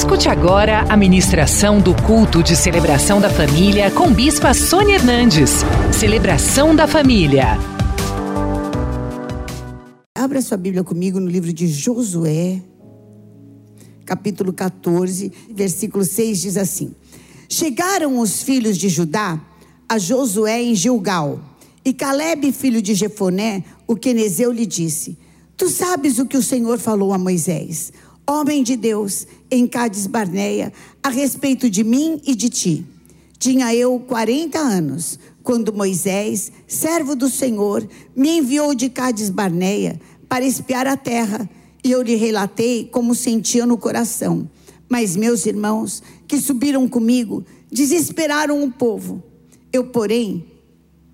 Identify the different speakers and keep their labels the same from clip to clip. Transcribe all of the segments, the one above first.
Speaker 1: Escute agora a ministração do culto de celebração da família com Bispa Sônia Hernandes. Celebração da família.
Speaker 2: Abra sua Bíblia comigo no livro de Josué, capítulo 14, versículo 6 diz assim: Chegaram os filhos de Judá a Josué em Gilgal, e Caleb, filho de Jefoné, o quenezeu, lhe disse: Tu sabes o que o Senhor falou a Moisés, homem de Deus, em Cádiz Barneia, a respeito de mim e de ti. Tinha eu 40 anos, quando Moisés, servo do Senhor, me enviou de Cádiz Barneia para espiar a terra, e eu lhe relatei como sentia no coração. Mas meus irmãos, que subiram comigo, desesperaram o povo. Eu, porém,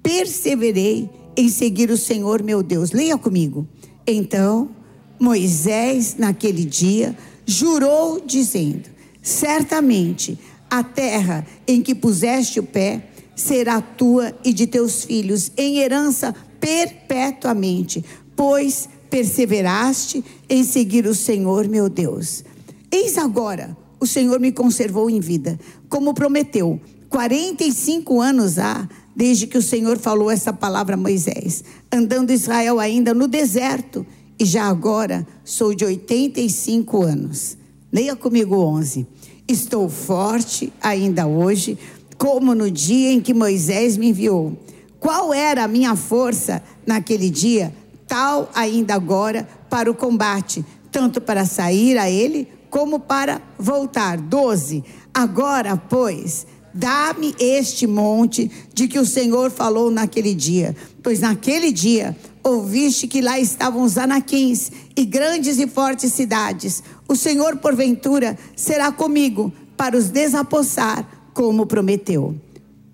Speaker 2: perseverei em seguir o Senhor meu Deus. Leia comigo. Então, Moisés, naquele dia, jurou, dizendo: Certamente a terra em que puseste o pé será tua e de teus filhos em herança perpetuamente, pois perseveraste em seguir o Senhor meu Deus. Eis agora, o Senhor me conservou em vida, como prometeu. 45 anos há desde que o Senhor falou essa palavra a Moisés, andando Israel ainda no deserto e já agora sou de 85 anos. Leia comigo 11. Estou forte ainda hoje, como no dia em que Moisés me enviou. Qual era a minha força naquele dia, tal ainda agora para o combate, tanto para sair a ele como para voltar. 12. Agora, pois, dá-me este monte de que o Senhor falou naquele dia, pois naquele dia ouviste que lá estavam os anaquins e grandes e fortes cidades. O Senhor, porventura, será comigo para os desapossar, como prometeu.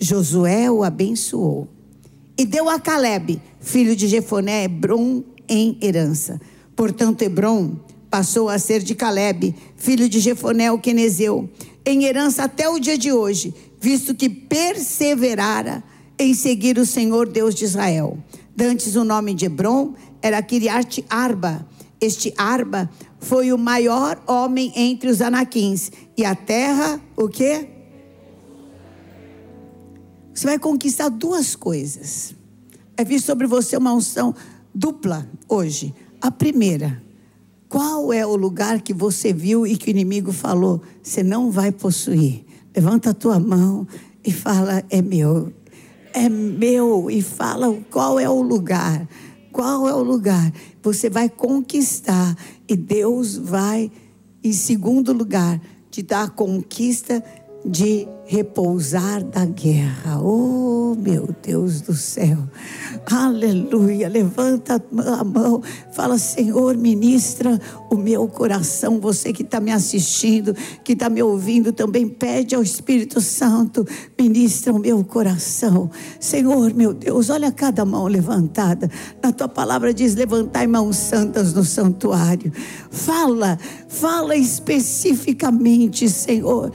Speaker 2: Josué o abençoou e deu a Caleb, filho de Jefoné, Hebron em herança. Portanto, Hebron passou a ser de Caleb, filho de Jefoné, o quenezeu, em herança até o dia de hoje, visto que perseverara em seguir o Senhor Deus de Israel. Dantes o nome de Hebron era Kiriat Arba. Este Arba foi o maior homem entre os anaquins. E a terra, o quê? Você vai conquistar duas coisas. Vai vir sobre você uma unção dupla hoje. A primeira, qual é o lugar que você viu e que o inimigo falou? Você não vai possuir. Levanta a tua mão e fala: é meu é meu e fala qual é o lugar. Qual é o lugar? Você vai conquistar e Deus vai, em segundo lugar, te dar a conquista de repousar da guerra. Oh, meu Deus do céu. Aleluia. Levanta a mão. Fala, Senhor, ministra o meu coração. Você que está me assistindo, que está me ouvindo, também pede ao Espírito Santo, ministra o meu coração. Senhor, meu Deus, olha cada mão levantada. Na tua palavra diz: levantai mãos santas no santuário. Fala, fala especificamente, Senhor.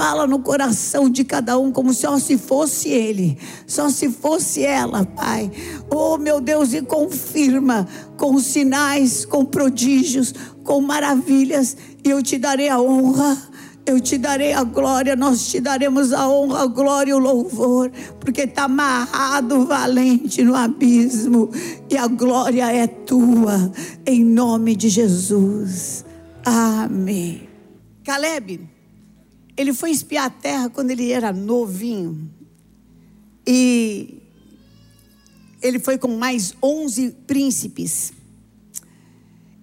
Speaker 2: Fala no coração de cada um como só se fosse ele, só se fosse ela, Pai. Oh, meu Deus, e confirma com sinais, com prodígios, com maravilhas, eu te darei a honra. Eu te darei a glória, nós te daremos a honra, a glória e o louvor, porque está amarrado valente no abismo, e a glória é tua, em nome de Jesus. Amém. Caleb, ele foi espiar a terra quando ele era novinho. E ele foi com mais 11 príncipes.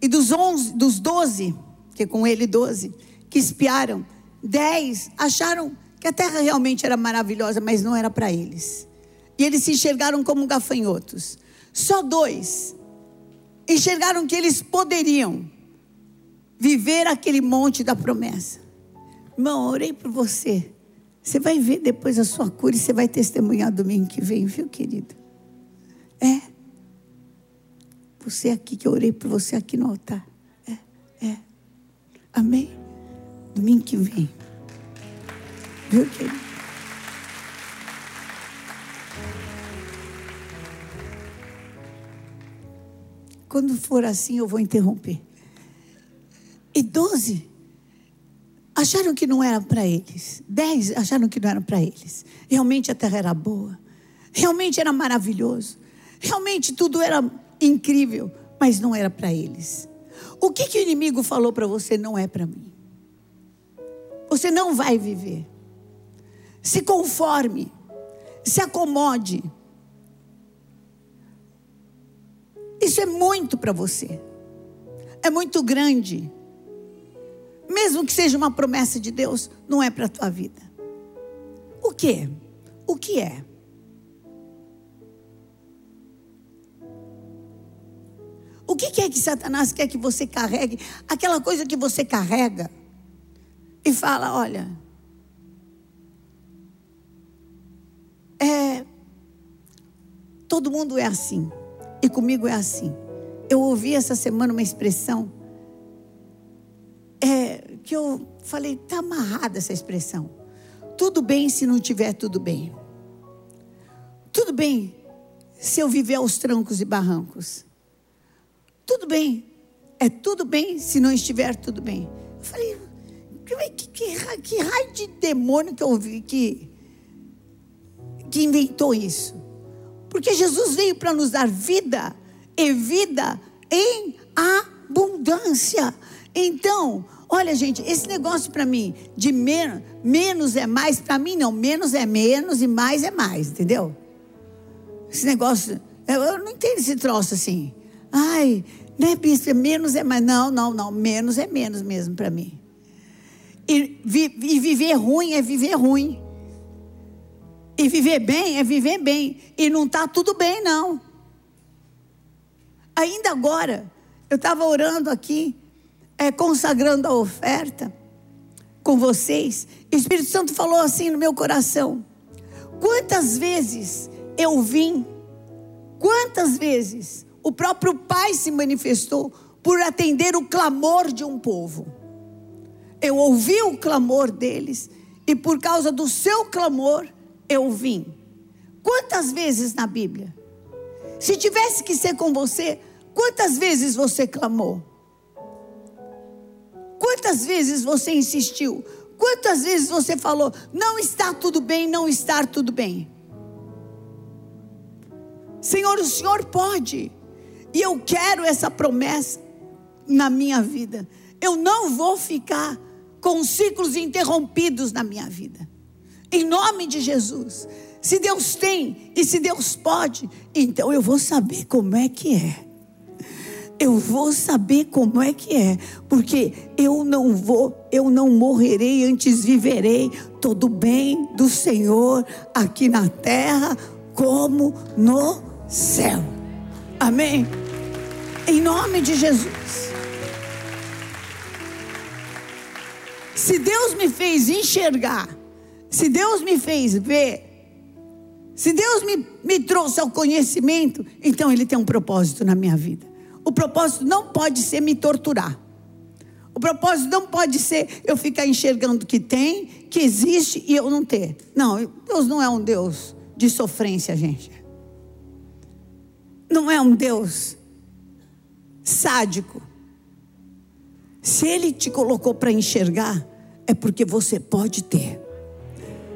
Speaker 2: E dos 11, dos 12, que com ele 12, que espiaram, 10 acharam que a terra realmente era maravilhosa, mas não era para eles. E eles se enxergaram como gafanhotos. Só dois enxergaram que eles poderiam viver aquele monte da promessa. Irmão, orei por você. Você vai ver depois a sua cura e você vai testemunhar domingo que vem, viu, querido? É. Você aqui, que eu orei por você aqui no altar. É, é. Amém? Domingo que vem. Viu, querido? Quando for assim, eu vou interromper. E doze acharam que não era para eles. Dez acharam que não era para eles. Realmente a terra era boa. Realmente era maravilhoso. Realmente tudo era incrível, mas não era para eles. O que, que o inimigo falou para você não é para mim? Você não vai viver. Se conforme, se acomode. Isso é muito para você. É muito grande. Mesmo que seja uma promessa de Deus, não é para a tua vida. O que? O que é? O que é que Satanás quer que você carregue? Aquela coisa que você carrega e fala: olha, é, todo mundo é assim, e comigo é assim. Eu ouvi essa semana uma expressão que eu falei: está amarrada essa expressão. Tudo bem se não tiver tudo bem. Tudo bem se eu viver aos trancos e barrancos. Tudo bem. É tudo bem se não estiver tudo bem. Eu falei, que, que, que, que raio de demônio que eu ouvi que, que inventou isso? Porque Jesus veio para nos dar vida e vida em abundância. Então, olha, gente, esse negócio para mim de menos, menos é mais, para mim não, menos é menos e mais é mais, entendeu? Esse negócio, eu, eu não entendo esse troço assim. Ai, né, bispo? Menos é mais. Não, não, não. Menos é menos mesmo para mim. E, vi, e viver ruim é viver ruim. E viver bem é viver bem. E não está tudo bem, não. Ainda agora, eu estava orando aqui, é, consagrando a oferta com vocês. O Espírito Santo falou assim no meu coração: quantas vezes eu vim, quantas vezes o próprio Pai se manifestou por atender o clamor de um povo. Eu ouvi o clamor deles e por causa do seu clamor eu vim. Quantas vezes na Bíblia? Se tivesse que ser com você, quantas vezes você clamou? Quantas vezes você insistiu? Quantas vezes você falou, não está tudo bem, não está tudo bem? Senhor, o Senhor pode. E eu quero essa promessa na minha vida. Eu não vou ficar com ciclos interrompidos na minha vida. Em nome de Jesus. Se Deus tem e se Deus pode, então eu vou saber como é que é. Eu vou saber como é que é, porque eu não vou, eu não morrerei, antes viverei todo bem do Senhor aqui na terra como no céu. Amém. Em nome de Jesus. Se Deus me fez enxergar, se Deus me fez ver, se Deus me, me trouxe ao conhecimento, então Ele tem um propósito na minha vida. O propósito não pode ser me torturar. O propósito não pode ser eu ficar enxergando que tem, que existe e eu não ter. Não, Deus não é um Deus de sofrência, gente. Não é um Deus sádico. Se ele te colocou para enxergar, é porque você pode ter.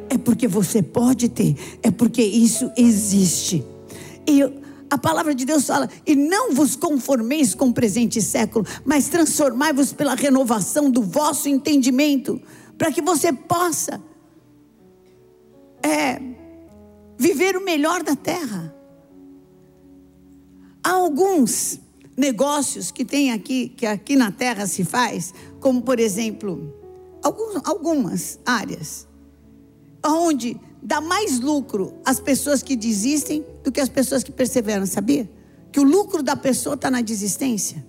Speaker 2: É porque você pode ter. É porque isso existe. E a palavra de Deus fala: e não vos conformeis com o presente século, mas transformai-vos pela renovação do vosso entendimento, para que você possa é, viver o melhor da terra. Há alguns negócios que tem aqui, que aqui na terra se faz, como por exemplo, alguns, algumas áreas, onde dá mais lucro às pessoas que desistem do que às pessoas que perseveram, sabia? Que o lucro da pessoa está na desistência.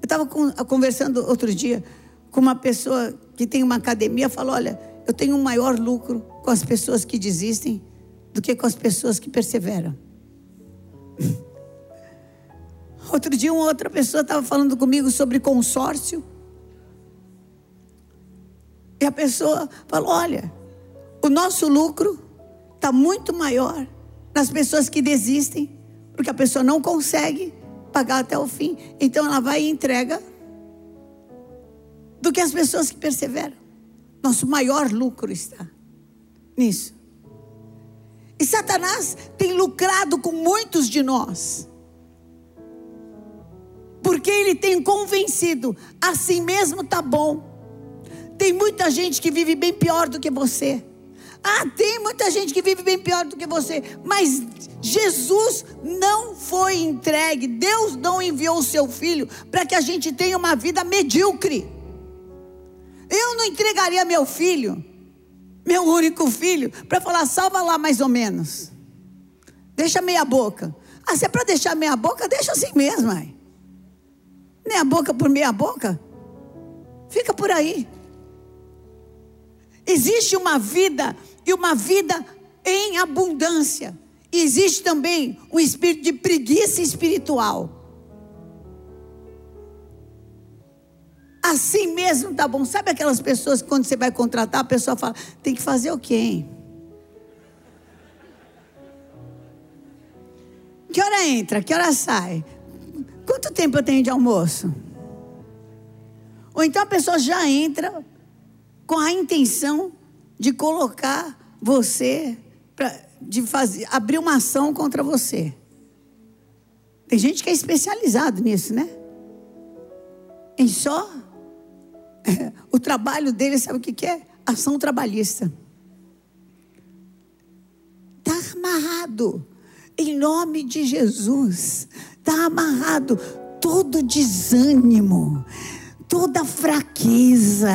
Speaker 2: Eu estava conversando outro dia com uma pessoa que tem uma academia, falou: Olha, eu tenho um maior lucro com as pessoas que desistem do que com as pessoas que perseveram. Outro dia, uma outra pessoa estava falando comigo sobre consórcio. E a pessoa falou: olha, o nosso lucro está muito maior nas pessoas que desistem, porque a pessoa não consegue pagar até o fim. Então ela vai e entrega. Do que as pessoas que perseveram. Nosso maior lucro está nisso. E Satanás tem lucrado com muitos de nós. Porque ele tem convencido, assim mesmo tá bom. Tem muita gente que vive bem pior do que você. Ah, tem muita gente que vive bem pior do que você, mas Jesus não foi entregue, Deus não enviou o seu filho para que a gente tenha uma vida medíocre. Eu não entregaria meu filho, meu único filho, para falar, salva lá mais ou menos. Deixa meia boca. Ah, se é para deixar meia boca, deixa assim mesmo, mãe. Meia boca por meia boca. Fica por aí. Existe uma vida e uma vida em abundância. Existe também um espírito de preguiça espiritual. Assim mesmo tá bom. Sabe aquelas pessoas que quando você vai contratar, a pessoa fala: tem que fazer o quê, hein? Que hora entra? Que hora sai? Quanto tempo eu tenho de almoço? Ou então a pessoa já entra com a intenção de colocar você, pra, de fazer, abrir uma ação contra você. Tem gente que é especializado nisso, né? Em só. o trabalho dele, sabe o que, que é? Ação trabalhista. Está amarrado. Em nome de Jesus. Está amarrado todo desânimo, toda fraqueza.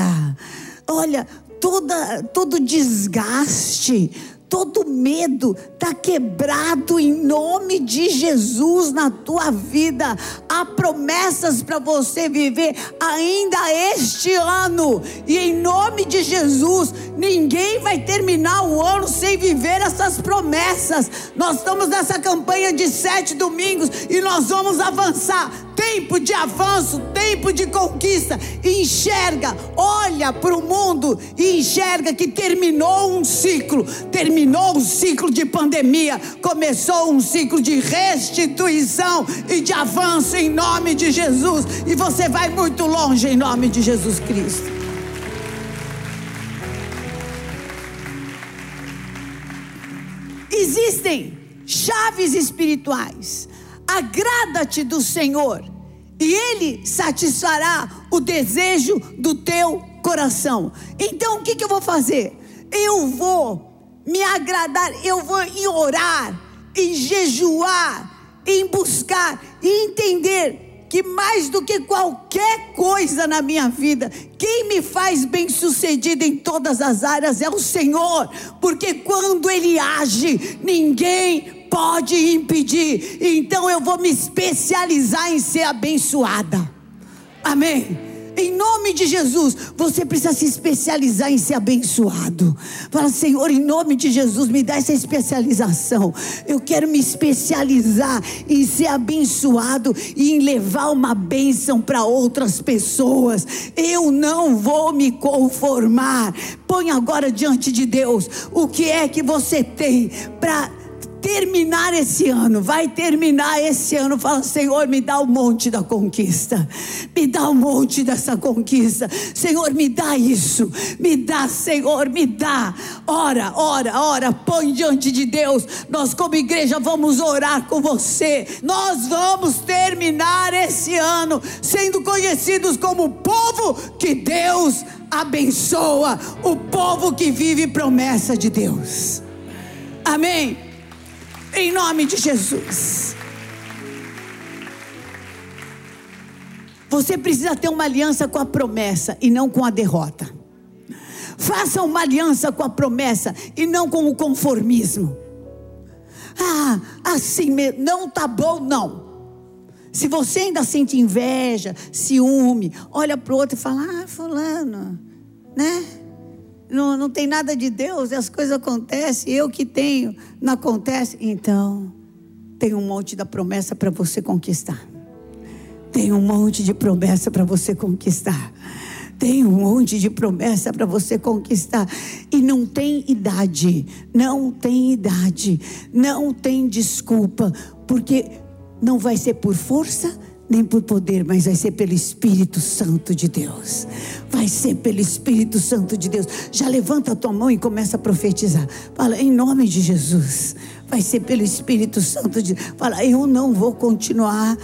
Speaker 2: Olha, toda, todo desgaste, todo medo está quebrado em nome de Jesus na tua vida. Há promessas para você viver ainda este ano, e em nome de Jesus, ninguém vai terminar o ano sem viver essas promessas. Nós estamos nessa campanha de sete domingos e nós vamos avançar tempo de avanço, tempo de conquista. Enxerga, olha para o mundo e enxerga que terminou um ciclo, terminou um ciclo de pandemia, começou um ciclo de restituição e de avanço em nome de Jesus. E você vai muito longe em nome de Jesus Cristo. Existem chaves espirituais agrada-te do Senhor, e Ele satisfará o desejo do teu coração. Então o que, que eu vou fazer? Eu vou me agradar, eu vou em orar, em jejuar, em buscar e entender que mais do que qualquer coisa na minha vida, quem me faz bem sucedido em todas as áreas é o Senhor, porque quando Ele age, ninguém pode impedir. Então eu vou me especializar em ser abençoada. Amém. Em nome de Jesus, você precisa se especializar em ser abençoado. Fala, Senhor, em nome de Jesus, me dá essa especialização. Eu quero me especializar em ser abençoado e em levar uma bênção para outras pessoas. Eu não vou me conformar. Põe agora diante de Deus o que é que você tem para terminar esse ano, vai terminar esse ano. Fala, Senhor, me dá um monte da conquista, me dá um monte dessa conquista. Senhor, me dá isso, me dá, Senhor, me dá. Ora, ora, ora, põe diante de Deus. Nós, como igreja, vamos orar com você. Nós vamos terminar esse ano sendo conhecidos como o povo que Deus abençoa, o povo que vive promessa de Deus. Amém. Em nome de Jesus. Você precisa ter uma aliança com a promessa e não com a derrota. Faça uma aliança com a promessa e não com o conformismo. Ah, assim mesmo, não tá bom, não. Se você ainda sente inveja, ciúme, olha para o outro e fala: Ah, Fulano, né? Não, não tem nada de Deus, as coisas acontecem, eu que tenho, não acontece. Então, tem um monte da promessa para você conquistar. Tem um monte de promessa para você conquistar. Tem um monte de promessa para você conquistar. E não tem idade, não tem idade, não tem desculpa, porque não vai ser por força nem por poder, mas vai ser pelo Espírito Santo de Deus. Vai ser pelo Espírito Santo de Deus. Já levanta a tua mão e começa a profetizar. Fala, em nome de Jesus. Vai ser pelo Espírito Santo de Deus. Fala, eu não vou continuar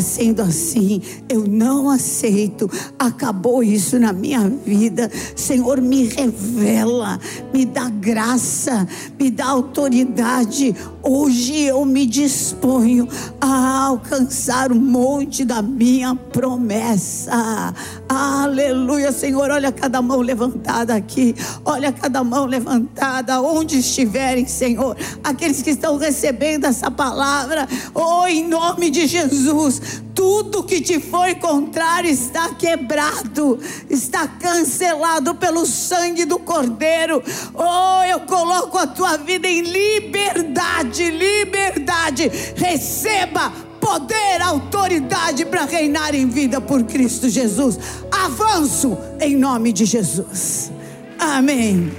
Speaker 2: sendo assim, eu não aceito. Acabou isso na minha vida. Senhor, me revela, me dá graça, me dá autoridade. Hoje eu me disponho a alcançar o monte da minha promessa. Aleluia, Senhor. Olha cada mão levantada aqui. Olha cada mão levantada, onde estiverem, Senhor. Aqueles que estão recebendo essa palavra, oh, em nome de Jesus tudo que te foi contrário está quebrado, está cancelado pelo sangue do Cordeiro. Oh, eu coloco a tua vida em liberdade, liberdade. Receba poder, autoridade para reinar em vida por Cristo Jesus. Avanço em nome de Jesus. Amém.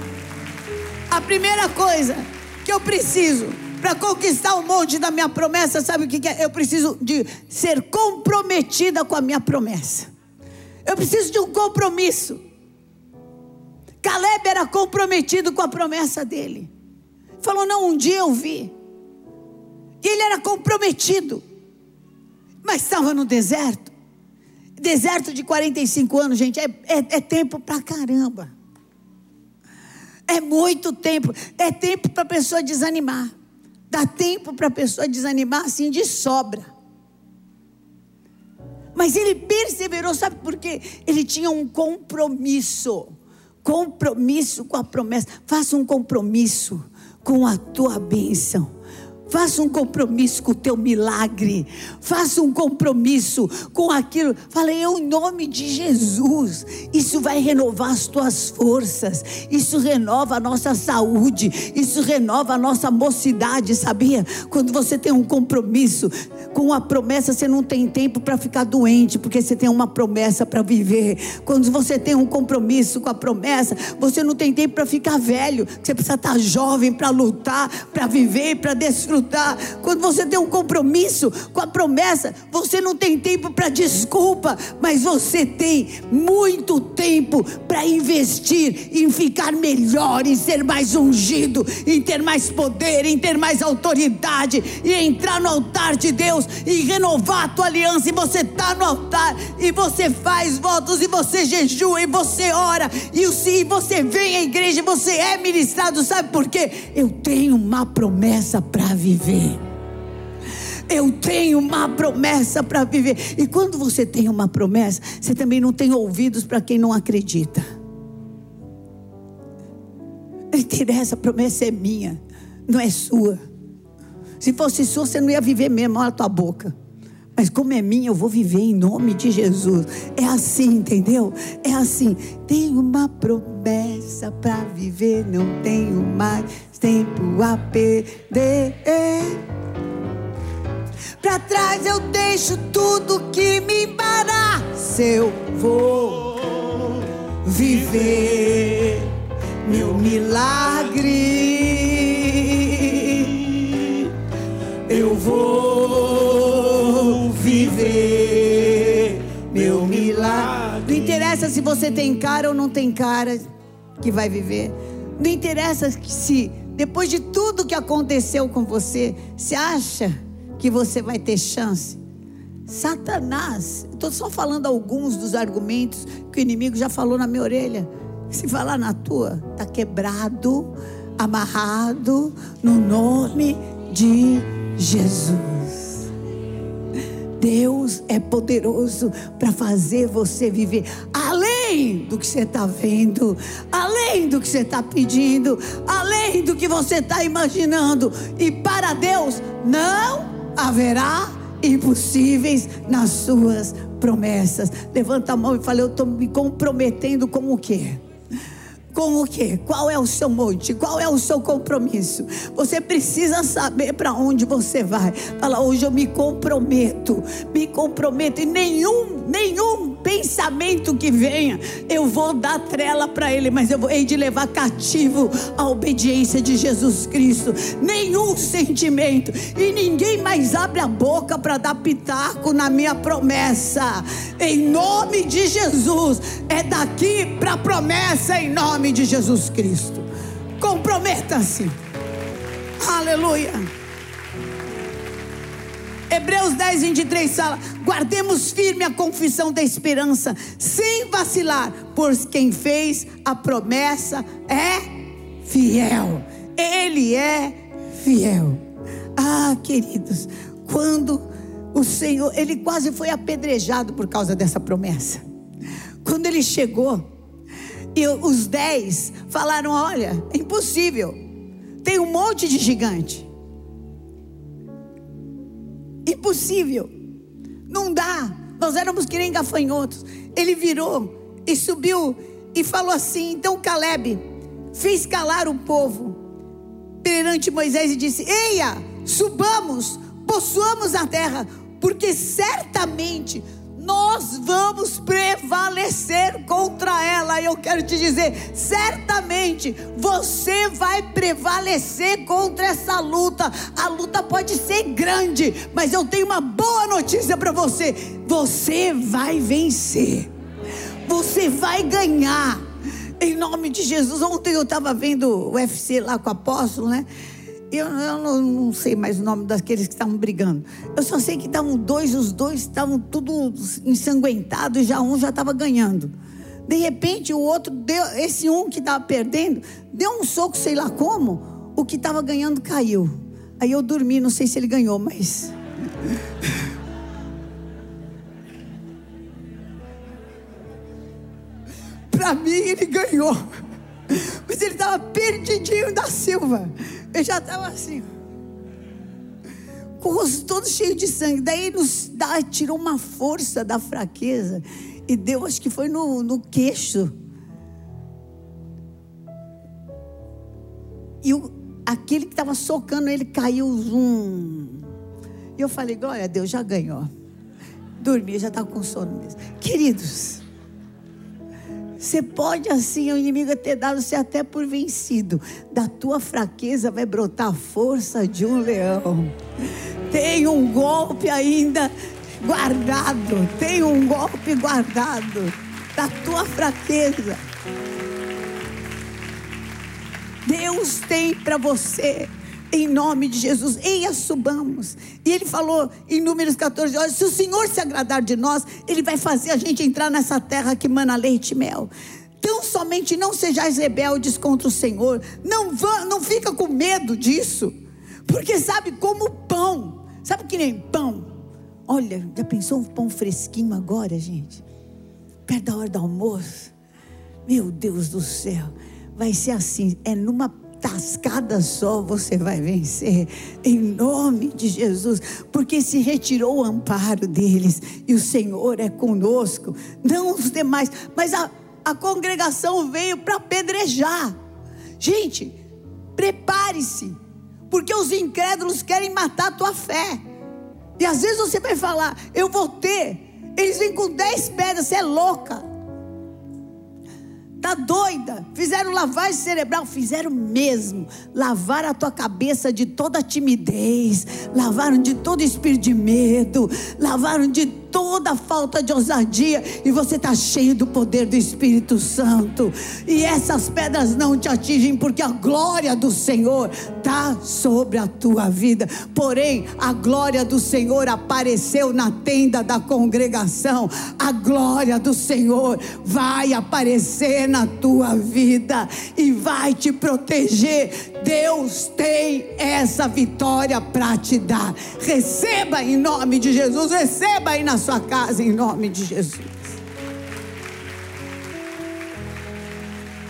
Speaker 2: A primeira coisa que eu preciso para conquistar o monte da minha promessa, sabe o que, é? Eu preciso de ser comprometida com a minha promessa. Eu preciso de um compromisso. Caleb era comprometido com a promessa dele. Falou: Não, um dia eu vi. E ele era comprometido. Mas estava no deserto. Deserto de 45 anos, gente, é, é, é tempo pra caramba. É muito tempo. É tempo para a pessoa desanimar. Dá tempo para a pessoa desanimar assim de sobra. Mas ele perseverou, sabe por quê? Ele tinha um compromisso. Compromisso com a promessa. Faça um compromisso com a tua bênção. Faça um compromisso com o teu milagre. Faça um compromisso com aquilo. Falei, eu em nome de Jesus. Isso vai renovar as tuas forças. Isso renova a nossa saúde. Isso renova a nossa mocidade, sabia? Quando você tem um compromisso com a promessa, você não tem tempo para ficar doente, porque você tem uma promessa para viver. Quando você tem um compromisso com a promessa, você não tem tempo para ficar velho. Você precisa estar jovem para lutar, para viver, para desfrutar Quando você tem um compromisso com a promessa, você não tem tempo para desculpa, mas você tem muito tempo para investir em ficar melhor, em ser mais ungido, em ter mais poder, em ter mais autoridade, e entrar no altar de Deus e renovar a tua aliança. E você está no altar e você faz votos e você jejua e você ora e você vem à igreja você é ministrado. Sabe por quê? Eu tenho uma promessa para viver. Eu tenho uma promessa para viver. E quando você tem uma promessa, você também não tem ouvidos para quem não acredita. Não interessa, promessa é minha, não é sua. Se fosse sua, você não ia viver mesmo, olha a tua boca. Mas como é minha, eu vou viver em nome de Jesus. É assim, entendeu? É assim. Tenho uma promessa para viver, não tenho mais tempo a perder. Para trás eu deixo tudo que me embaraça. Eu vou viver meu milagre. Eu vou interessa se você tem cara ou não tem cara que vai viver. Não interessa se depois de tudo que aconteceu com você, você acha que você vai ter chance? Satanás, estou só falando alguns dos argumentos que o inimigo já falou na minha orelha. Se falar na tua, está quebrado, amarrado no nome de Jesus. Deus é poderoso para fazer você viver além do que você está vendo, além do que você está pedindo, além do que você está imaginando. E para Deus não haverá impossíveis nas suas promessas. Levanta a mão e fala: Eu estou me comprometendo com o quê? Com o quê? Qual é o seu monte? Qual é o seu compromisso? Você precisa saber para onde você vai. Fala, hoje eu me comprometo, me comprometo e nenhum, nenhum pensamento que venha, eu vou dar trela para ele, mas eu vou hei de levar cativo a obediência de Jesus Cristo. Nenhum sentimento e ninguém mais abre a boca para dar pitaco na minha promessa. Em nome de Jesus, é daqui para a promessa em nome de Jesus Cristo. Comprometa-se. Aleluia. Hebreus 10, 23 fala: guardemos firme a confissão da esperança, sem vacilar, pois quem fez a promessa é fiel. Ele é fiel. Ah, queridos, quando o Senhor, ele quase foi apedrejado por causa dessa promessa. Quando ele chegou, e os dez falaram: Olha, é impossível, tem um monte de gigante. Impossível. Não dá. Nós éramos que nem gafanhotos. Ele virou e subiu e falou assim: então Caleb fez calar o povo perante Moisés e disse: Eia, subamos, possuamos a terra, porque certamente nós vamos prevalecer ela. Eu quero te dizer, certamente você vai prevalecer contra essa luta. A luta pode ser grande, mas eu tenho uma boa notícia para você: você vai vencer. Você vai ganhar. Em nome de Jesus. Ontem eu estava vendo o UFC lá com o apóstolo, né? Eu, eu não, não, sei mais o nome daqueles que estavam brigando. Eu só sei que estavam dois, os dois estavam tudo ensanguentados e já um já estava ganhando. De repente o outro deu, esse um que estava perdendo, deu um soco, sei lá como, o que estava ganhando caiu. Aí eu dormi, não sei se ele ganhou, mas. Para mim ele ganhou. Mas ele estava perdidinho da Silva. Eu já estava assim. Com o rosto todo cheio de sangue. Daí nos dá, tirou uma força da fraqueza. E deu, acho que foi no, no queixo. E o, aquele que estava socando ele caiu. Zum. E eu falei, glória a Deus, já ganhou. Dormi, já estava com sono mesmo. Queridos. Você pode assim, o inimigo ter dado você até por vencido. Da tua fraqueza vai brotar a força de um leão. Tem um golpe ainda guardado. Tem um golpe guardado da tua fraqueza. Deus tem para você em nome de Jesus, eia subamos. E ele falou em Números 14: olha, se o Senhor se agradar de nós, ele vai fazer a gente entrar nessa terra que mana leite e mel. Tão somente não sejais rebeldes contra o Senhor, não, vá, não fica com medo disso, porque sabe como pão, sabe que nem pão. Olha, já pensou um pão fresquinho agora, gente? Perto da hora do almoço. Meu Deus do céu, vai ser assim, é numa tascada só você vai vencer, em nome de Jesus, porque se retirou o amparo deles e o Senhor é conosco, não os demais, mas a, a congregação veio para apedrejar. Gente, prepare-se, porque os incrédulos querem matar a tua fé. E às vezes você vai falar, eu vou ter. Eles vêm com dez pedras, você é louca. Tá doida? Fizeram lavagem cerebral? Fizeram mesmo. Lavaram a tua cabeça de toda timidez, lavaram de todo espírito de medo, lavaram de toda falta de ousadia e você está cheio do poder do Espírito Santo. E essas pedras não te atingem porque a glória do Senhor está sobre a tua vida. Porém, a glória do Senhor apareceu na tenda da congregação. A glória do Senhor vai aparecer na tua vida e vai te proteger. Deus tem essa vitória para te dar. Receba em nome de Jesus, receba aí na sua casa em nome de Jesus.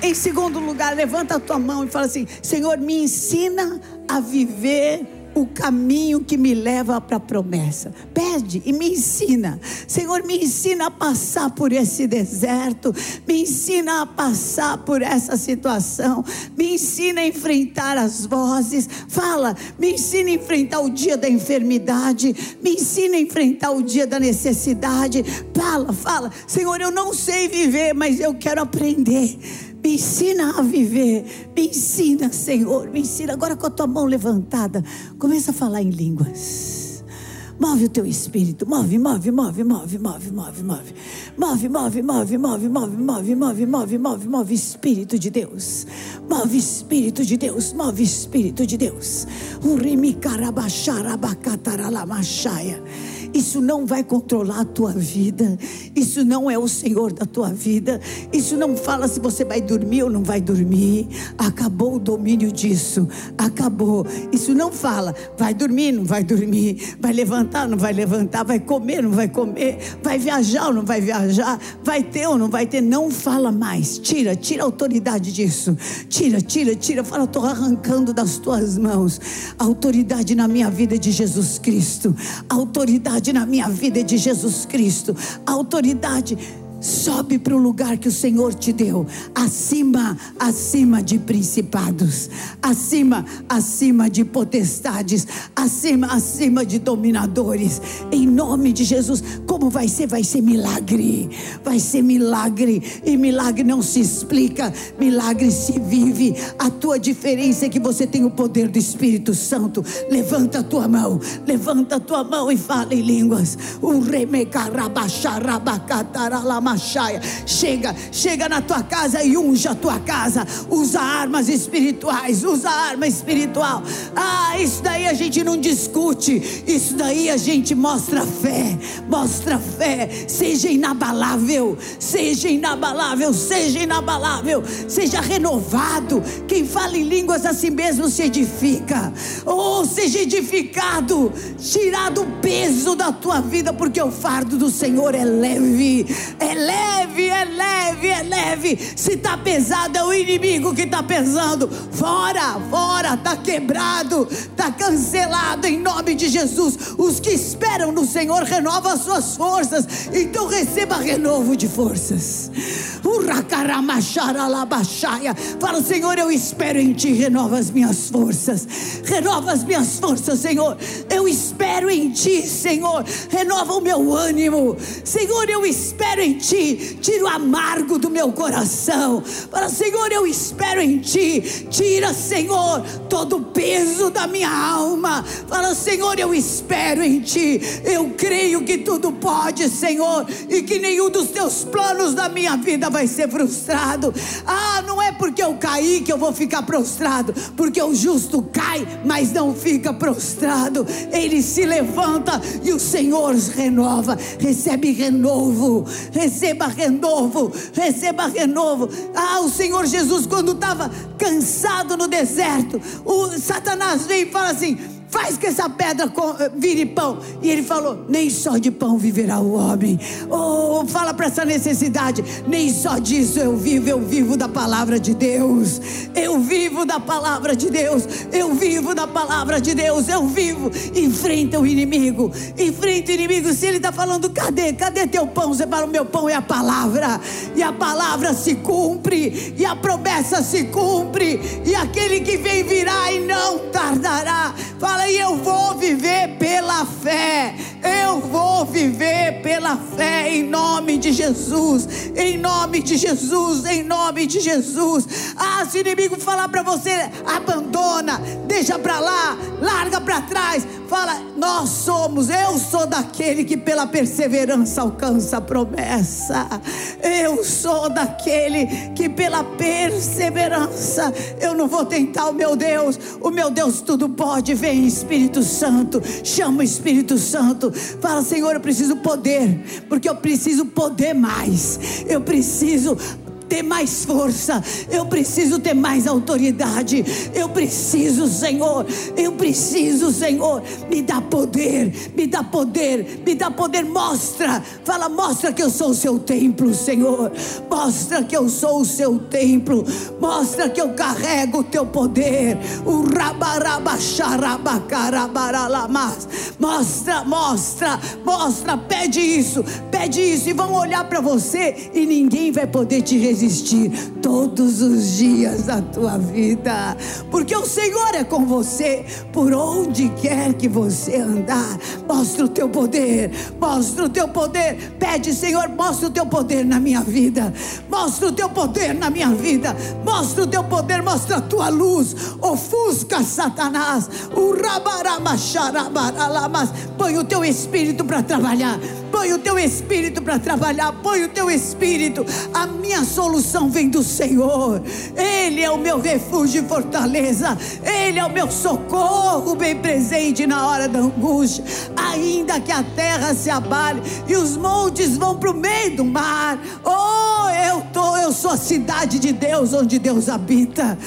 Speaker 2: Em segundo lugar, levanta a tua mão e fala assim: Senhor, me ensina a viver o caminho que me leva para a promessa. Pede e me ensina. Senhor, me ensina a passar por esse deserto. Me ensina a passar por essa situação. Me ensina a enfrentar as vozes. Fala, me ensina a enfrentar o dia da enfermidade. Me ensina a enfrentar o dia da necessidade. Fala, fala. Senhor, eu não sei viver, mas eu quero aprender. Me ensina a viver. Me ensina, Senhor. Me ensina. Agora com a tua mão levantada, começa a falar em línguas. Move o teu espírito, move, move, move, move, move, move, move. Move, move, move, move, move, move, move, move, move, move, Espírito de Deus. Move, Espírito de Deus, move, Espírito de Deus. Urimicarabacharabacataralamachaia. Isso não vai controlar a tua vida. Isso não é o Senhor da tua vida. Isso não fala se você vai dormir ou não vai dormir. Acabou o domínio disso. Acabou. Isso não fala vai dormir, não vai dormir. Vai levantar, não vai levantar. Vai comer, não vai comer. Vai viajar ou não vai viajar. Vai ter ou não vai ter. Não fala mais. Tira, tira a autoridade disso. Tira, tira, tira. Fala, estou arrancando das tuas mãos. Autoridade na minha vida é de Jesus Cristo. Autoridade autoridade na minha vida é de Jesus Cristo. A autoridade sobe para o lugar que o Senhor te deu, acima, acima de principados, acima, acima de potestades, acima, acima de dominadores, em nome de Jesus. Como vai ser? Vai ser milagre, vai ser milagre, e milagre não se explica, milagre se vive. A tua diferença é que você tem o poder do Espírito Santo. Levanta a tua mão, levanta a tua mão e fala em línguas. O Chega, chega na tua casa e unja a tua casa. Usa armas espirituais, usa arma espiritual. Ah, isso daí a gente não discute. Isso daí a gente mostra fé. Mostra fé. Seja inabalável, seja inabalável, seja inabalável, seja renovado. Quem fala em línguas a si mesmo se edifica. Ou oh, seja edificado, tirado o peso da tua vida, porque o fardo do Senhor é leve. É leve é leve, é leve. Se está pesado, é o inimigo que está pesando. Fora, fora, está quebrado, está cancelado em nome de Jesus. Os que esperam no Senhor renovam as suas forças. Então receba renovo de forças. Fala, Senhor, eu espero em Ti, renova as minhas forças. Renova as minhas forças, Senhor. Eu espero em Ti, Senhor. Renova o meu ânimo. Senhor, eu espero em Ti tira o amargo do meu coração. Fala, Senhor, eu espero em Ti. Tira, Senhor, todo o peso da minha alma. Fala, Senhor, eu espero em Ti. Eu creio que tudo pode, Senhor, e que nenhum dos Teus planos da minha vida vai ser frustrado. Ah, não é porque eu caí que eu vou ficar prostrado, porque o justo cai, mas não fica prostrado. Ele se levanta e o Senhor renova, recebe renovo, recebe receba renovo, receba renovo. Ah, o Senhor Jesus, quando estava cansado no deserto, o Satanás veio e fala assim: faz que essa pedra eh, vire pão. E ele falou: nem só de pão viverá o homem. Oh, fala para essa necessidade: nem só disso eu vivo, eu vivo da palavra de Deus. Eu vivo da palavra de Deus. Eu vivo da palavra de Deus. Eu vivo. Enfrenta o inimigo. Enfrenta o inimigo. Se ele está falando, cadê? Cadê teu pão? Você fala: o meu pão é a palavra. E a palavra se cumpre. E a promessa se cumpre. E aquele que vem virá e não tardará. Fala e eu vou viver pela fé. Eu vou viver pela fé em nome de Jesus. Em nome de Jesus, em nome de Jesus. Ah, se o inimigo falar para você, abandona, deixa para lá, larga para trás. Fala, nós somos, eu sou daquele que pela perseverança alcança a promessa. Eu sou daquele que pela perseverança, eu não vou tentar o meu Deus. O meu Deus tudo pode, vem Espírito Santo, chama o Espírito Santo, fala, Senhor, eu preciso poder, porque eu preciso poder mais, eu preciso ter mais força, eu preciso ter mais autoridade, eu preciso, Senhor, eu preciso, Senhor, me dá poder, me dá poder, me dá poder, mostra, fala, mostra que eu sou o seu templo, Senhor, mostra que eu sou o seu templo, mostra que eu carrego o teu poder, o rabarabacharabacarabaralamas, mostra, mostra, mostra, pede isso, pede isso, e vão olhar para você e ninguém vai poder te resistir resistir todos os dias da tua vida, porque o Senhor é com você por onde quer que você andar. Mostra o teu poder, mostra o teu poder. Pede, Senhor, mostra o teu poder na minha vida, mostra o teu poder na minha vida, mostra o teu poder, mostra a tua luz. Ofusca Satanás, o põe o teu espírito para trabalhar Põe o teu espírito para trabalhar, põe o teu espírito. A minha solução vem do Senhor. Ele é o meu refúgio e fortaleza. Ele é o meu socorro bem presente na hora da angústia. Ainda que a terra se abale e os montes vão para o meio do mar. Oh, eu tô, eu sou a cidade de Deus onde Deus habita.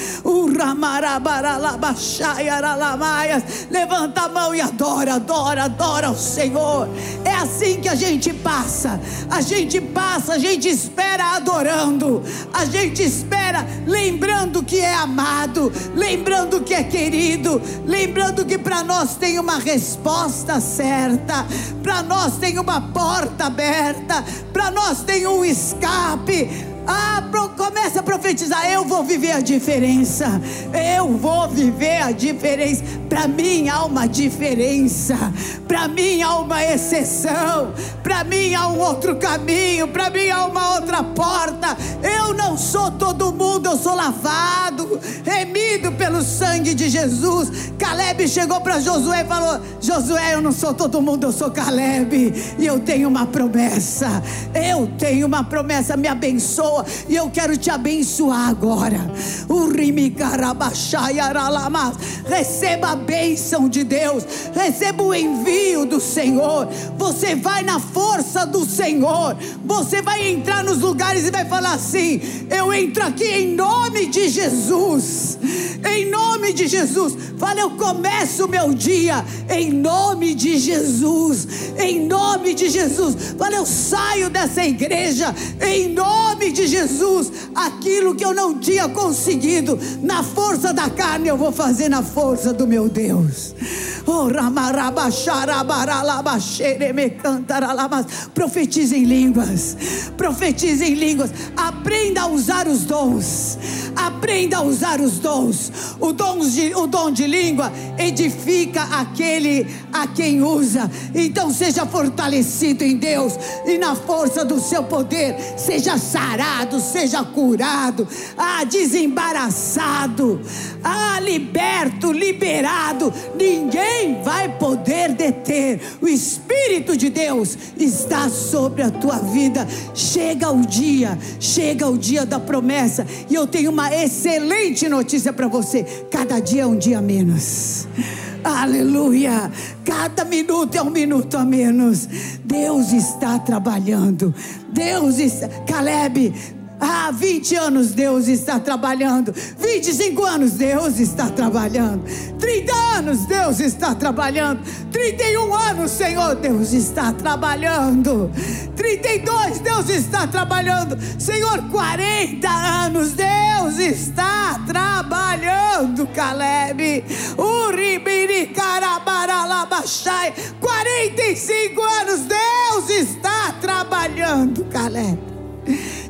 Speaker 2: Levanta a mão e adora, adora, adora o Senhor. É assim que a gente passa, a gente passa, a gente espera adorando, a gente espera lembrando que é amado, lembrando que é querido, lembrando que para nós tem uma resposta certa, para nós tem uma porta aberta, para nós tem um escape. Ah, começa a profetizar. Eu vou viver a diferença. Eu vou viver a diferença. Para mim há uma diferença. Para mim há uma exceção. Para mim há um outro caminho. Para mim há uma outra porta. Eu não sou todo mundo. Eu sou lavado, remido pelo sangue de Jesus. Caleb chegou para Josué e falou: Josué, eu não sou todo mundo. Eu sou Caleb. E eu tenho uma promessa. Eu tenho uma promessa. Me abençoa e eu quero te abençoar agora. Receba a bênção de Deus, receba o envio do Senhor. Você vai na força do Senhor, você vai entrar nos lugares e vai falar assim: Eu entro aqui em nome de Jesus, em nome de Jesus. Fala, eu começo o meu dia em nome de Jesus, em nome de Jesus. Fala, eu saio dessa igreja em nome de Jesus, aquilo que eu não tinha conseguido na força da carne, eu vou fazer na força do meu Deus. Oh, profetize em línguas, profetize em línguas, aprenda a usar os dons, aprenda a usar os dons. O dom de, o dom de língua edifica aquele a quem usa. Então seja fortalecido em Deus e na força do seu poder, seja sarado, seja curado, ah, desembaraçado, ah, liberto, liberado. Ninguém vai poder deter. O Espírito de Deus está sobre a tua vida. Chega o dia, chega o dia da promessa. E eu tenho uma excelente notícia para você: cada dia é um dia menos. Aleluia! Cada minuto é um minuto a menos. Deus está trabalhando. Deus está. Caleb, Há 20 anos Deus está trabalhando. 25 anos Deus está trabalhando. 30 anos Deus está trabalhando. 31 anos, Senhor, Deus está trabalhando. 32 Deus está trabalhando. Senhor, 40 anos Deus está trabalhando, Caleb. Uribiri carabaralabachai. 45 anos Deus está trabalhando, Caleb.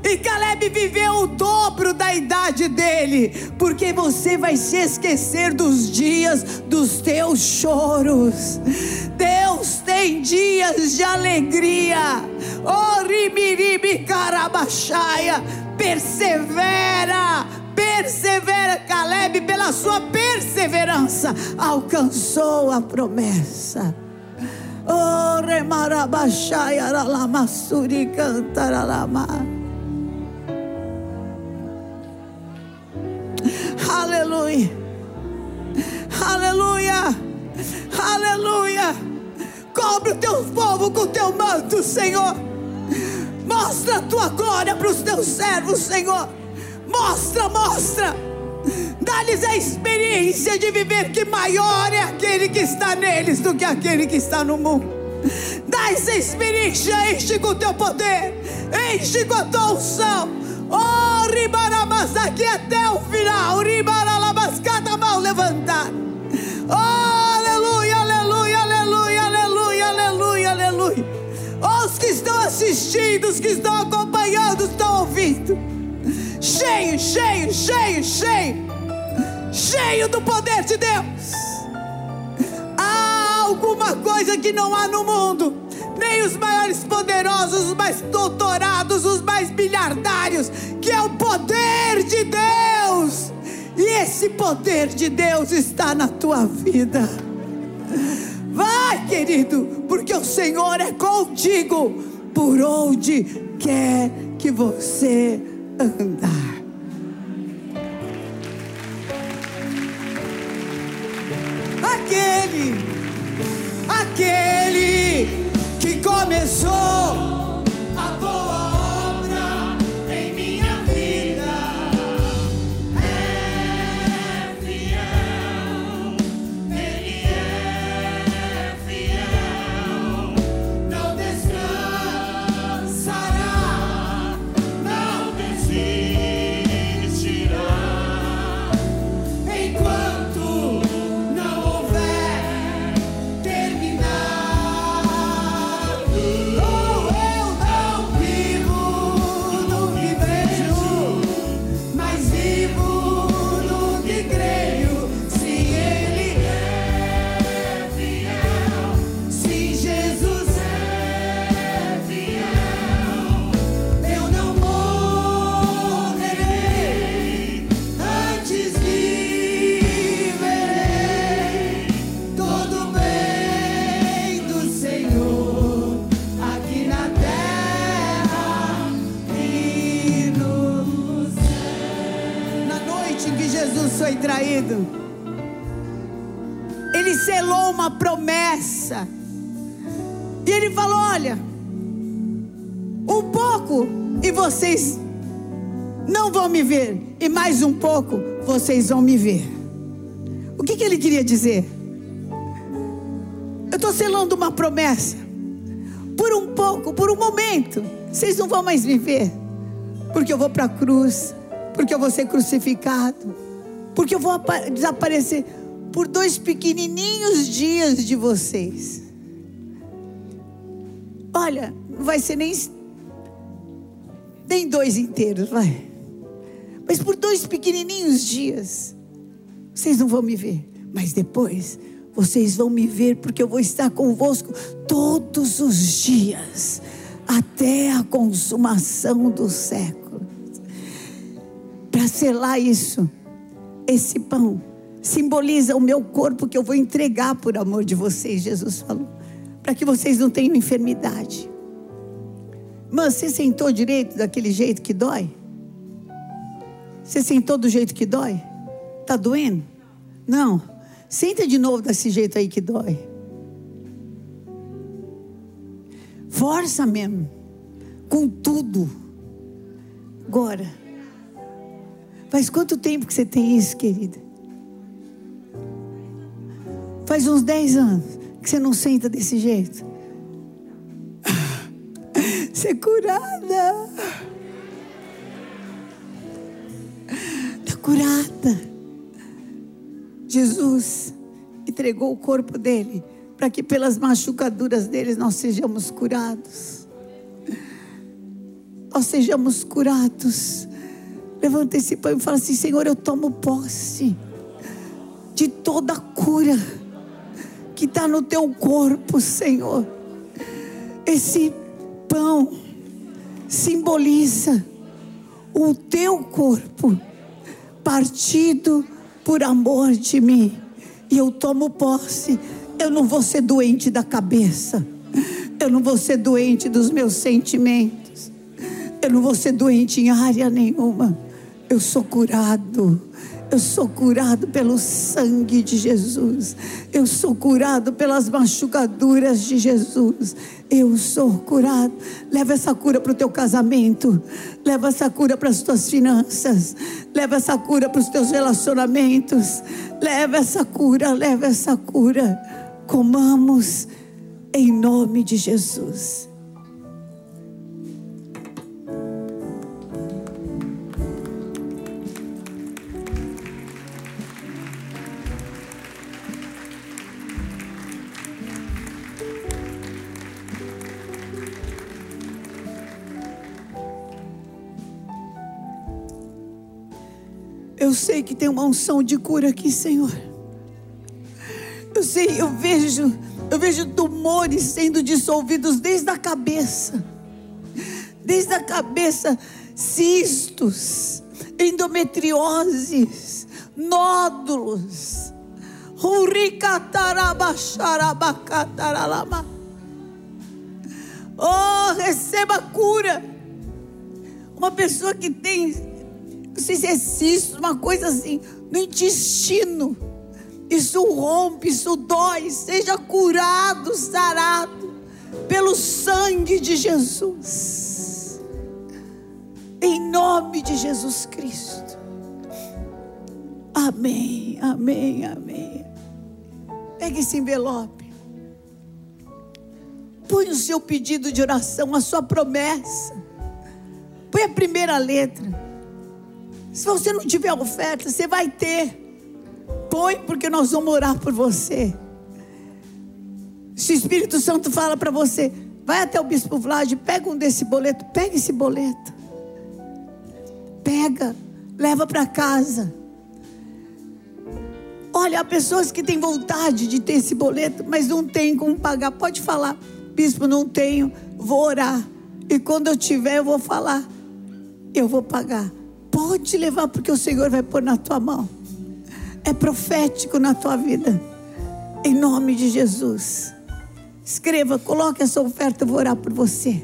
Speaker 2: E Caleb viveu o dobro da idade dele, porque você vai se esquecer dos dias dos teus choros. Deus tem dias de alegria. Ribiribi carabachaia, persevera persevera, Caleb, pela sua perseverança, alcançou a promessa. Oh, remarabachai aralamassuri cantaralama. Aleluia. Aleluia. Aleluia. Cobre o teu povo com o teu manto, Senhor. Mostra a tua glória para os teus servos, Senhor. Mostra, mostra. Dá-lhes a experiência de viver que maior é aquele que está neles do que aquele que está no mundo. Dá essa experiência, enche com o teu poder, enche com a tua unção. Oh, aqui até o final, ribaralabas cada mão levantada. Oh, aleluia, aleluia, aleluia, aleluia, aleluia, aleluia. Oh, os que estão assistindo, os que estão acompanhando, estão ouvindo. Cheio, cheio, cheio, cheio. Cheio do poder de Deus. Há alguma coisa que não há no mundo. Nem os maiores poderosos, os mais doutorados, os mais bilhardários, que é o poder de Deus. E esse poder de Deus está na tua vida. Vai, querido, porque o Senhor é contigo por onde quer que você andar. Aquele, aquele que começou e mais um pouco vocês vão me ver. O que, que ele queria dizer? Eu estou selando uma promessa. Por um pouco, por um momento, vocês não vão mais me ver, porque eu vou para a cruz, porque eu vou ser crucificado, porque eu vou apa- desaparecer por dois pequenininhos dias de vocês. Olha, não vai ser nem nem dois inteiros, vai. Mas por dois pequenininhos dias, vocês não vão me ver. Mas depois, vocês vão me ver, porque eu vou estar convosco todos os dias, até a consumação do século. Para selar isso, esse pão simboliza o meu corpo que eu vou entregar por amor de vocês, Jesus falou. Para que vocês não tenham enfermidade. Mas você sentou direito daquele jeito que dói? Você sentou do jeito que dói? Tá doendo? Não. Senta de novo desse jeito aí que dói. Força mesmo. Com tudo. Agora. Faz quanto tempo que você tem isso, querida? Faz uns 10 anos que você não senta desse jeito. Você é curada. Curada. Jesus entregou o corpo dele para que pelas machucaduras dele nós sejamos curados. Nós sejamos curados. Levanta esse pão e fala assim: Senhor, eu tomo posse de toda a cura que está no teu corpo, Senhor. Esse pão simboliza o teu corpo partido por amor de mim. E eu tomo posse. Eu não vou ser doente da cabeça. Eu não vou ser doente dos meus sentimentos. Eu não vou ser doente em área nenhuma. Eu sou curado. Eu sou curado pelo sangue de Jesus. Eu sou curado pelas machucaduras de Jesus. Eu sou curado. Leva essa cura para o teu casamento. Leva essa cura para as tuas finanças. Leva essa cura para os teus relacionamentos. Leva essa cura, leva essa cura. Comamos em nome de Jesus. Sei que tem uma unção de cura aqui, Senhor. Eu sei, eu vejo, eu vejo tumores sendo dissolvidos desde a cabeça. Desde a cabeça, cistos, endometrioses, nódulos. Oh, receba cura. Uma pessoa que tem é cisto, uma coisa assim, no intestino. Isso rompe, isso dói. Seja curado, sarado, pelo sangue de Jesus. Em nome de Jesus Cristo. Amém, amém, amém. Pegue esse envelope. Põe o seu pedido de oração, a sua promessa. Põe a primeira letra. Se você não tiver oferta, você vai ter. Põe, porque nós vamos orar por você. Se o Espírito Santo fala para você, vai até o Bispo Vlad, pega um desse boleto, pega esse boleto. Pega, leva para casa. Olha, há pessoas que têm vontade de ter esse boleto, mas não tem como pagar. Pode falar, bispo, não tenho, vou orar. E quando eu tiver, eu vou falar. Eu vou pagar. Pode levar, porque o Senhor vai pôr na tua mão. É profético na tua vida. Em nome de Jesus. Escreva, coloque essa oferta, eu vou orar por você.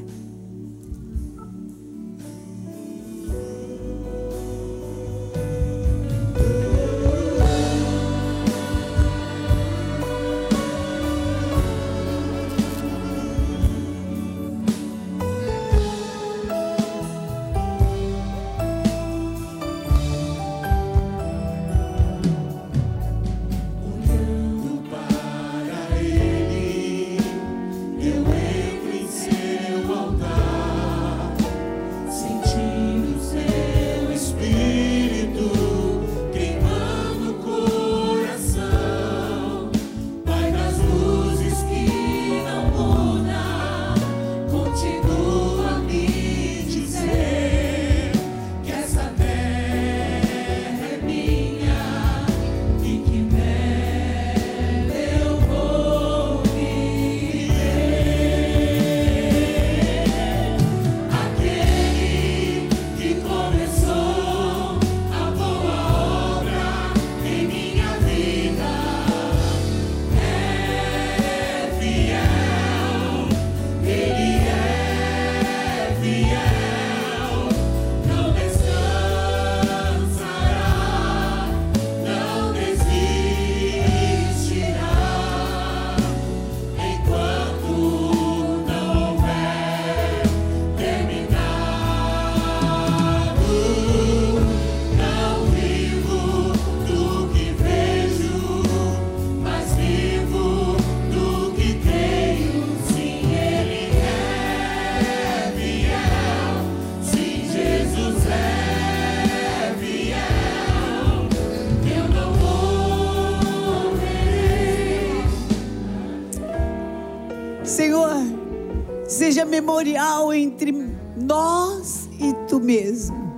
Speaker 2: Mesmo,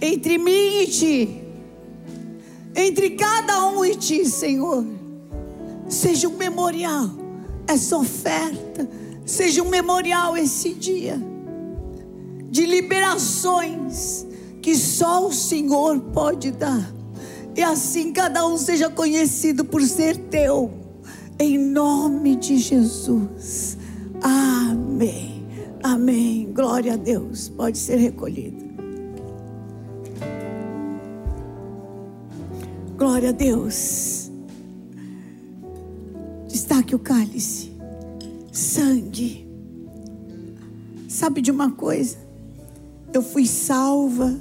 Speaker 2: entre mim e ti, entre cada um e ti, Senhor. Seja um memorial essa oferta, seja um memorial esse dia de liberações que só o Senhor pode dar. E assim cada um seja conhecido por ser teu, em nome de Jesus. Amém. Amém. Glória a Deus. Pode ser recolhido. Glória a Deus. Destaque o cálice. Sangue. Sabe de uma coisa? Eu fui salva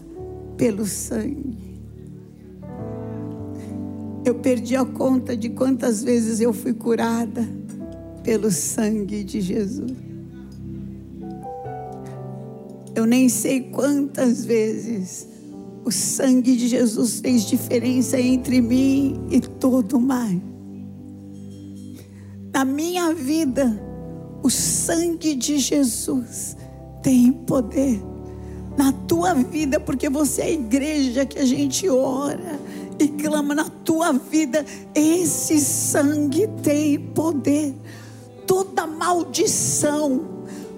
Speaker 2: pelo sangue. Eu perdi a conta de quantas vezes eu fui curada pelo sangue de Jesus. Eu nem sei quantas vezes o sangue de Jesus fez diferença entre mim e todo mais. Na minha vida, o sangue de Jesus tem poder. Na tua vida, porque você é a igreja que a gente ora e clama na tua vida, esse sangue tem poder. Toda maldição,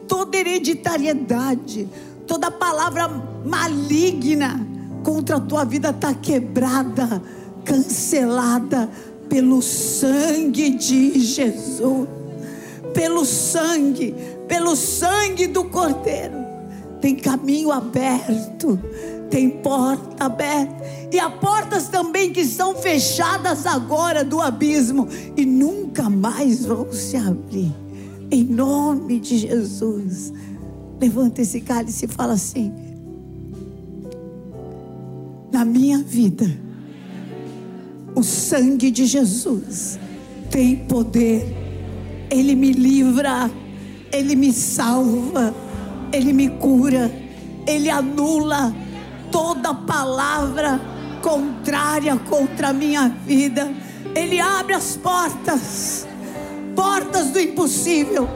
Speaker 2: toda hereditariedade, toda palavra maligna contra a tua vida está quebrada, cancelada pelo sangue de Jesus. Pelo sangue, pelo sangue do Cordeiro. Tem caminho aberto, tem porta aberta. E há portas também que estão fechadas agora do abismo e nunca mais vão se abrir. Em nome de Jesus. Levanta esse cálice e fala assim: na minha vida, o sangue de Jesus tem poder, ele me livra, ele me salva, ele me cura, ele anula toda palavra contrária contra a minha vida, ele abre as portas, portas do impossível,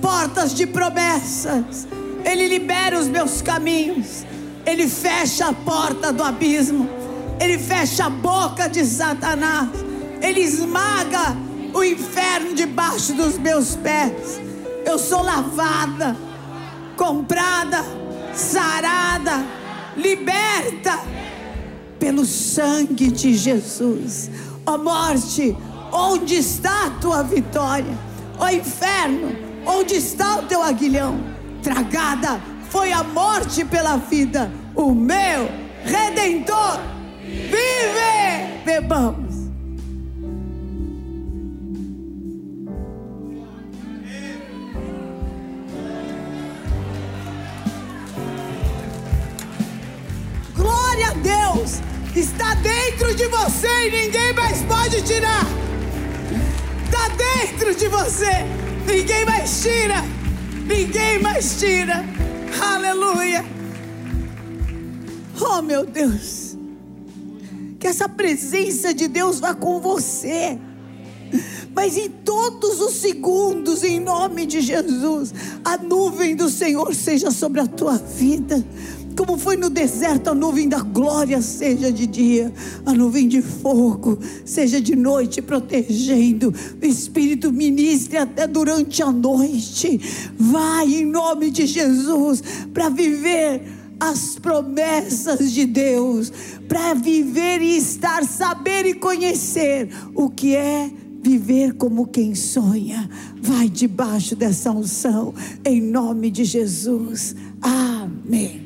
Speaker 2: portas de promessas, ele libera os meus caminhos. Ele fecha a porta do abismo, ele fecha a boca de Satanás, ele esmaga o inferno debaixo dos meus pés. Eu sou lavada, comprada, sarada, liberta pelo sangue de Jesus. Ó oh morte, onde está a tua vitória? Ó inferno, onde está o teu aguilhão? Tragada foi a morte pela vida. O meu redentor vive! Bebamos. Glória a Deus! Está dentro você. Ninguém mais tira. Ninguém mais tira. Aleluia. Oh, meu Deus. Que essa presença de Deus vá com você. Mas em todos os segundos, em nome de Jesus, a nuvem do Senhor seja sobre a tua vida como foi no deserto, a nuvem da glória seja de dia, a nuvem de fogo seja de noite, protegendo. O Espírito ministre até durante a noite. Vai em nome de Jesus para viver as promessas de Deus, para viver e estar, saber e conhecer o que é viver como quem sonha. Vai debaixo dessa unção, em nome de Jesus. Amém.